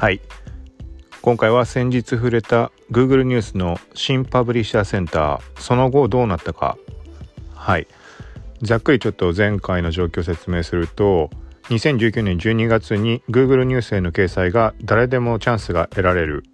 はい。今回は先日触れた Google ニュースの新パブリッシャーセンターその後どうなったか。はい。ざっくりちょっと前回の状況を説明すると2019年12月に Google ニュースへの掲載が誰でもチャンスが得られる。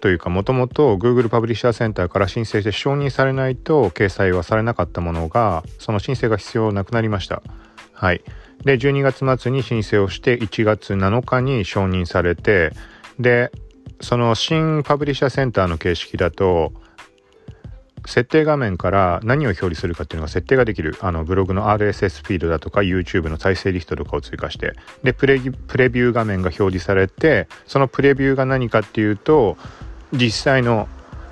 というかもともと Google パブリッシャーセンターから申請して承認されないと掲載はされなかったものがその申請が必要なくなりました。はい。で12月末に申請をして1月7日に承認されてでその新パブリッシャーセンターの形式だと設定画面から何を表示するかっていうのが設定ができる。あのブログの RSS フィードだとか YouTube の再生リストとかを追加して。でプレプレビュー画面が表示されてそのプレビューが何かっていうと実際の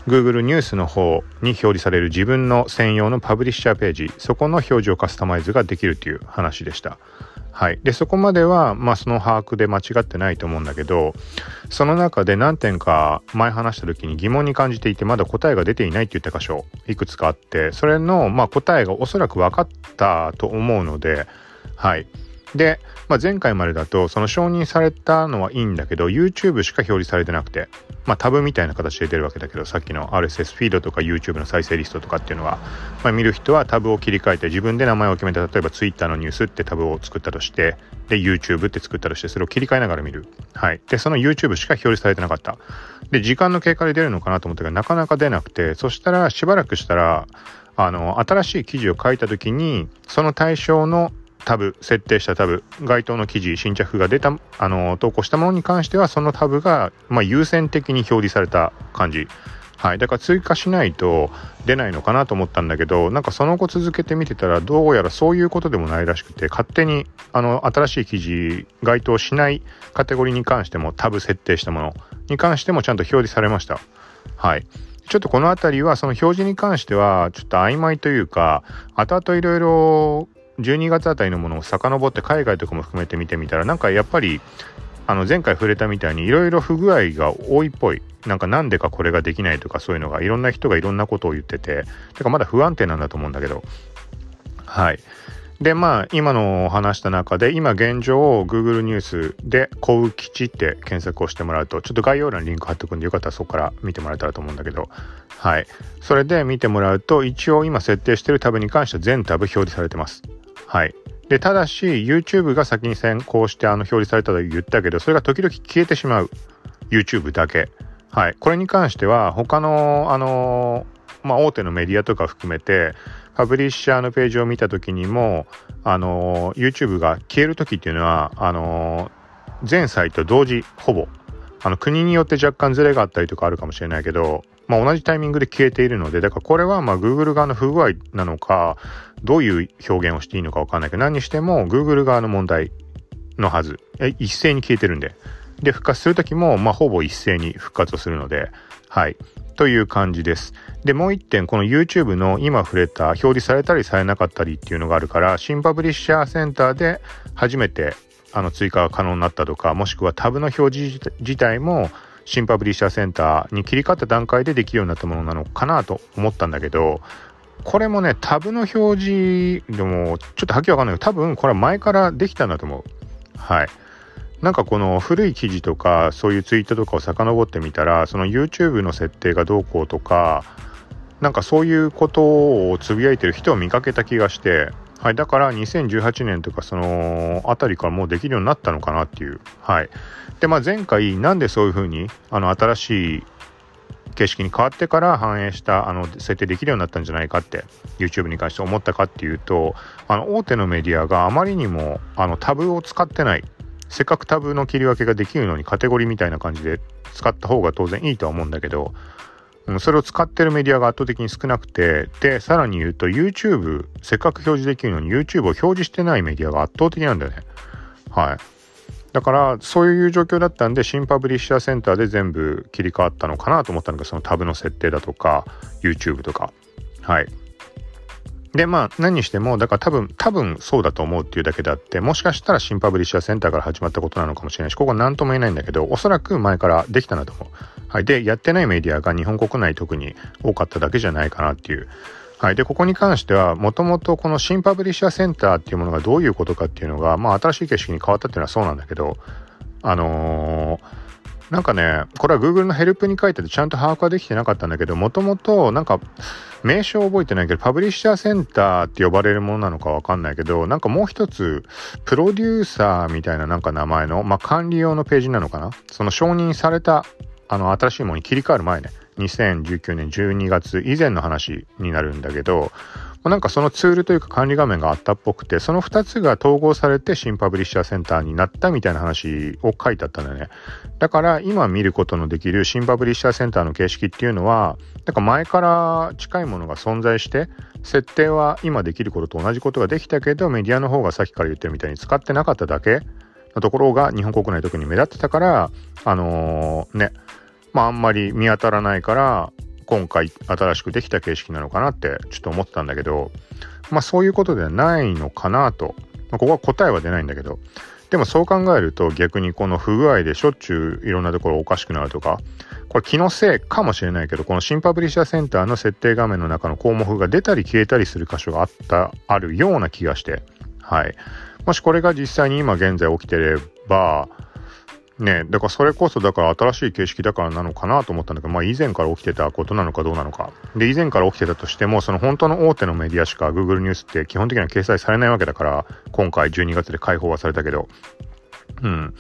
Google ニュースの方に表示される自分の専用のパブリッシャーページ。そこの表示をカスタマイズができるっていう話でした。はい、でそこまでは、まあ、その把握で間違ってないと思うんだけどその中で何点か前話した時に疑問に感じていてまだ答えが出ていないって言った箇所いくつかあってそれの、まあ、答えがおそらく分かったと思うのではい。で、まあ、前回までだとその承認されたのはいいんだけど YouTube しか表示されてなくて、まあ、タブみたいな形で出るわけだけどさっきの RSS フィードとか YouTube の再生リストとかっていうのは、まあ、見る人はタブを切り替えて自分で名前を決めて例えば Twitter のニュースってタブを作ったとしてで YouTube って作ったとしてそれを切り替えながら見る。はい。でその YouTube しか表示されてなかった。で時間の経過で出るのかなと思ったけどなかなか出なくてそしたらしばらくしたらあの新しい記事を書いた時にその対象のタブ設定したタブ該当の記事新着が出たあの投稿したものに関してはそのタブが、まあ、優先的に表示された感じ。はい。だから追加しないと出ないのかなと思ったんだけどなんかその後続けて見てたらどうやらそういうことでもないらしくて勝手にあの新しい記事該当しないカテゴリーに関してもタブ設定したものに関してもちゃんと表示されました。はい。ちょっとこの辺りはその表示に関してはちょっと曖昧というか後々いろいろ12月あたりのものを遡って海外とかも含めて見てみたらなんかやっぱりあの前回触れたみたいにいろいろ不具合が多いっぽい。なんかなんでかこれができないとかそういうのがいろんな人がいろんなことを言ってててかまだ不安定なんだと思うんだけど。はい。でまあ今の話した中で今現状を Google ニュースで「幸吉」って検索をしてもらうとちょっと概要欄にリンク貼っておくんでよかったらそこから見てもらえたらと思うんだけど。はい。それで見てもらうと一応今設定してるタブに関しては全タブ表示されてます。はい。で、ただし、YouTube が先に先行してあの表示されたと言ったけど、それが時々消えてしまう。YouTube だけ。はい。これに関しては、他の、あのまあ、大手のメディアとか含めて、パブリッシャーのページを見た時にも、あの YouTube が消える時っていうのは、あの全サイト同時、ほぼ。あの、国によって若干ズレがあったりとかあるかもしれないけど、まあ、同じタイミングで消えているので、だからこれはま Google 側の不具合なのか、どういう表現をしていいのかわかんないけど、何にしても Google 側の問題のはず。一斉に消えてるんで。で、復活するときも、まあ、ほぼ一斉に復活をするので、はい。という感じです。で、もう一点、この YouTube の今触れた表示されたりされなかったりっていうのがあるから、新パブリッシャーセンターで初めてあの追加が可能になったとか、もしくはタブの表示自体も新パブリッシャーセンターに切り替わった段階でできるようになったものなのかなと思ったんだけど、これもね、タブの表示でも、ちょっとはっきりわかんないけど、多分これは前からできたんだと思う。はい。なんかこの古い記事とか、そういうツイートとかを遡ってみたら、その YouTube の設定がどうこうとか、なんかそういうことをつぶやいてる人を見かけた気がして、はい、だから2018年とかそのあたりからもうできるようになったのかなっていう。はい。で、まあ前回なんでそういうふうにあの新しい形式に変わってから反映したあの設定できるようになったんじゃないかって YouTube に関して思ったかっていうとあの大手のメディアがあまりにもあのタブを使ってないせっかくタブの切り分けができるのにカテゴリーみたいな感じで使った方が当然いいとは思うんだけどそれを使ってるメディアが圧倒的に少なくて、で、さらに言うと YouTube、せっかく表示できるのに YouTube を表示してないメディアが圧倒的なんだよね。はい。だから、そういう状況だったんで、新パブリッシャーセンターで全部切り替わったのかなと思ったのが、そのタブの設定だとか、YouTube とか。はい。で、まあ、何にしても、だから多分、多分そうだと思うっていうだけであって、もしかしたら新パブリッシャーセンターから始まったことなのかもしれないし、ここは何とも言えないんだけど、おそらく前からできたなと思う。はい。で、やってないメディアが日本国内特に多かっただけじゃないかなっていう。はい。で、ここに関しては、もともとこの新パブリッシャーセンターっていうものがどういうことかっていうのが、まあ、新しい景色に変わったっていうのはそうなんだけど、あのーなんかね、これは Google のヘルプに書いててちゃんと把握はできてなかったんだけど、もともとなんか名称覚えてないけど、パブリッシャーセンターって呼ばれるものなのかわかんないけど、なんかもう一つ、プロデューサーみたいななんか名前の、まあ、管理用のページなのかな？その承認された、あの、新しいものに切り替わる前ね、2019年12月以前の話になるんだけど、なんかそのツールというか管理画面があったっぽくて、その2つが統合されて新パブリッシャーセンターになったみたいな話を書いてあったんだよね。だから今見ることのできる新パブリッシャーセンターの形式っていうのは、なんか前から近いものが存在して、設定は今できることと同じことができたけど、メディアの方がさっきから言ってるみたいに使ってなかっただけのところが日本国内特に目立ってたから、あのー、ね、まああんまり見当たらないから、今回新しくできた形式なのかなってちょっと思ったんだけど、まあそういうことではないのかなと。まあ、ここは答えは出ないんだけど、でもそう考えると逆にこの不具合でしょっちゅういろんなところおかしくなるとか、これ気のせいかもしれないけど、この新パブリッシャーセンターの設定画面の中の項目が出たり消えたりする箇所があった、あるような気がして、はい。もしこれが実際に今現在起きてれば、ねだからそれこそだから新しい形式だからなのかなと思ったんだけど、まあ以前から起きてたことなのかどうなのか。で、以前から起きてたとしても、その本当の大手のメディアしか Google ニュースって基本的には掲載されないわけだから、今回12月で解放はされたけど、うん。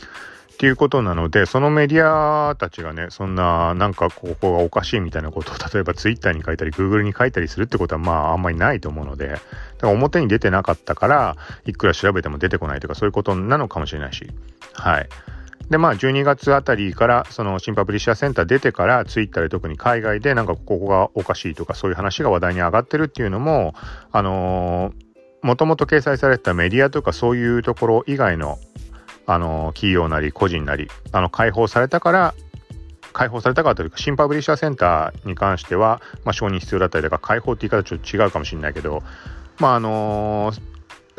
っていうことなので、そのメディアたちがね、そんな、なんかここがおかしいみたいなことを、例えば Twitter に書いたり、Google に書いたりするってことは、まあ、あんまりないと思うので、だから表に出てなかったから、いくら調べても出てこないとか、そういうことなのかもしれないし、はい。で、まあ、12月あたりから、その、新パブリッシャーセンター出てから、ツイッターで特に海外で、なんかここがおかしいとか、そういう話が話題に上がってるっていうのも、あのー、もともと掲載されてたメディアとかそういうところ以外の、あのー、企業なり個人なり、あの、解放されたから、解放されたからというか、新パブリッシャーセンターに関しては、まあ、承認必要だったりとか、解放って言い方ちょっと違うかもしれないけど、まあ、あのー、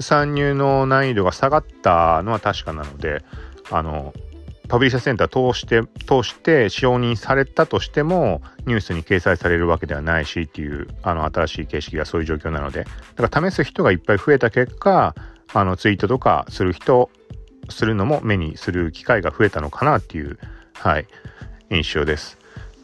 参入の難易度が下がったのは確かなので、あのーパブリッシャーセンター通して、通して承認されたとしても、ニュースに掲載されるわけではないしっていう、あの、新しい形式がそういう状況なので、だから試す人がいっぱい増えた結果、あの、ツイートとかする人、するのも目にする機会が増えたのかなっていう、はい、印象です。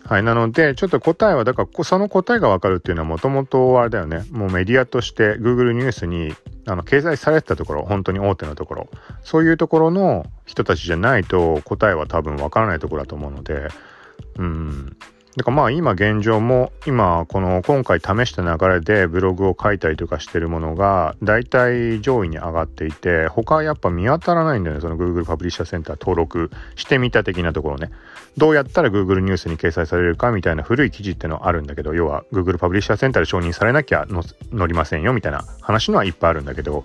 はい。なので、ちょっと答えは、だから、その答えがわかるっていうのはもともとあれだよね。もうメディアとして Google ニュースにあの掲載されてたところ、本当に大手のところ、そういうところの人たちじゃないと答えは多分わからないところだと思うので、うん。だからまあ今現状も今この今回試した流れでブログを書いたりとかしてるものが大体上位に上がっていて他はやっぱ見当たらないんだよねその Google パブリッシャーセンター登録してみた的なところね。どうやったら Google ニュースに掲載されるかみたいな古い記事ってのあるんだけど要は Google パブリッシャーセンターで承認されなきゃ載りませんよみたいな話のはいっぱいあるんだけど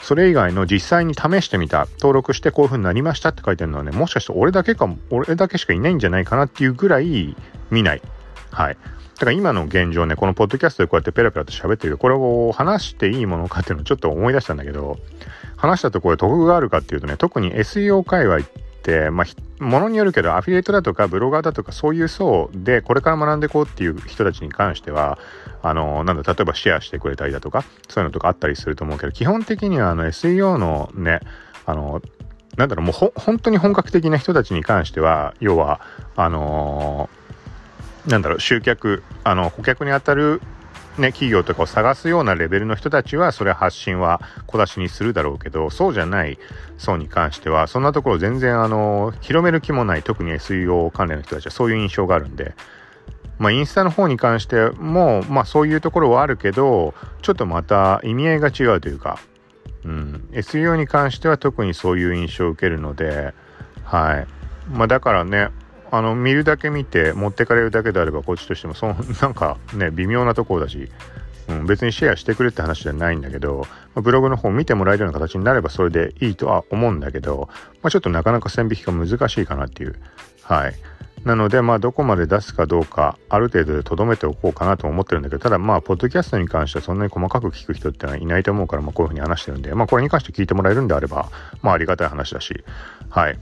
それ以外の実際に試してみた登録してこういう風になりましたって書いてるのはねもしかして俺だけかも俺だけしかいないんじゃないかなっていうぐらい見ない。はい。だから今の現状ね、このポッドキャストでこうやってペラペラと喋ってるこれを話していいものかっていうのをちょっと思い出したんだけど、話したところで得があるかっていうとね、特に SEO 界隈って、まあ、ものによるけど、アフィリエイトだとか、ブロガーだとか、そういう層で、これから学んでいこうっていう人たちに関しては、あの、なんだ、例えばシェアしてくれたりだとか、そういうのとかあったりすると思うけど、基本的には、あの、SEO のね、あの、なんだろう、もう本当に本格的な人たちに関しては、要は、あのーなんだろう、集客、あの、顧客に当たるね、企業とかを探すようなレベルの人たちは、それ発信は小出しにするだろうけど、そうじゃない層に関しては、そんなところ全然、あの、広める気もない、特に SEO 関連の人たちはそういう印象があるんで、まあ、インスタの方に関しても、まあ、そういうところはあるけど、ちょっとまた意味合いが違うというか、うん、SEO に関しては特にそういう印象を受けるので、はい。まあ、だからね、あの見るだけ見て持ってかれるだけであればこっちとしてもそんなんかね微妙なところだし、うん、別にシェアしてくれって話じゃないんだけど、まあ、ブログの方見てもらえるような形になればそれでいいとは思うんだけど、まあ、ちょっとなかなか線引きが難しいかなっていう。はい。なのでまあどこまで出すかどうかある程度でとどめておこうかなと思ってるんだけどただまあポッドキャストに関してはそんなに細かく聞く人ってのはいないと思うからまあこういうふうに話してるんでまあこれに関して聞いてもらえるんであればまあありがたい話だしはい。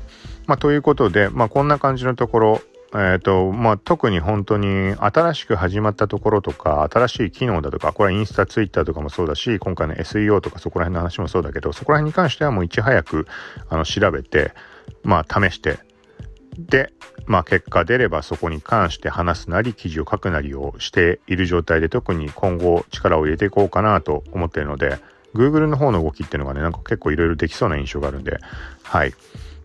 まあということでまあこんな感じのところえ、ー、と、まあ、特に本当に新しく始まったところとか、新しい機能だとか、これはインスタ、ツイッターとかもそうだし、今回の SEO とかそこら辺の話もそうだけど、そこら辺に関してはもういち早く、あの、調べて、まあ、試して、で、まあ結果出ればそこに関して話すなり記事を書くなりをしている状態で特に今後力を入れていこうかなと思っているので Google の方の動きっていうのがねなんか結構いろいろできそうな印象があるんではい。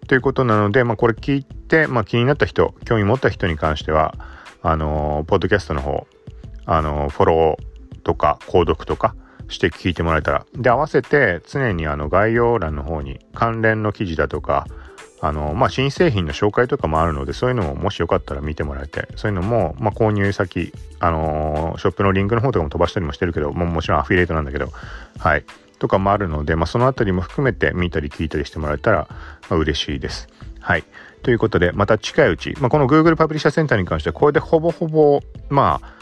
ということなので、まあ、これ聞いて、まあ、気になった人興味持った人に関してはあのー、ポッドキャストの方あのー、フォローとか購読とかして聞いてもらえたら。で合わせて常にあの概要欄の方に関連の記事だとかあの、まあ、新製品の紹介とかもあるので、そういうのももしよかったら見てもらえて、そういうのも、まあ、購入先、あのショップのリンクの方とかも飛ばしたりもしてるけど、ももちろんアフィリエイトなんだけど、はい。とかもあるので、まあ、そのあたりも含めて見たり聞いたりしてもらえたら、まあ、嬉しいです。はい。ということで、また近いうち、まあ、この Google パブリッシャーセンターに関しては、これでほぼほぼ、まあ、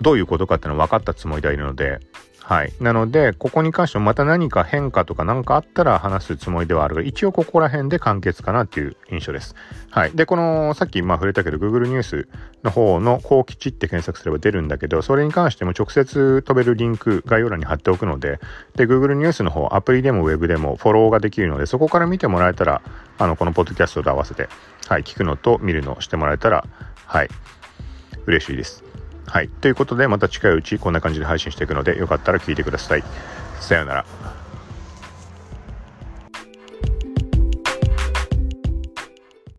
どういうことかっていうのは分かったつもりでいるので、はい。なので、ここに関してもまた何か変化とか何かあったら話すつもりではあるが、一応ここら辺で完結かなっていう印象です。はい。で、この、さっきまあ触れたけど、Google ニュースの方の後期値って検索すれば出るんだけど、それに関しても直接飛べるリンク概要欄に貼っておくので、で、Google ニュースの方、アプリでも Web でもフォローができるので、そこから見てもらえたら、あの、このポッドキャストと合わせて、はい、聞くのと見るのをしてもらえたら、はい、嬉しいです。はい。ということで、また近いうちこんな感じで配信していくので、よかったら聞いてください。さようなら。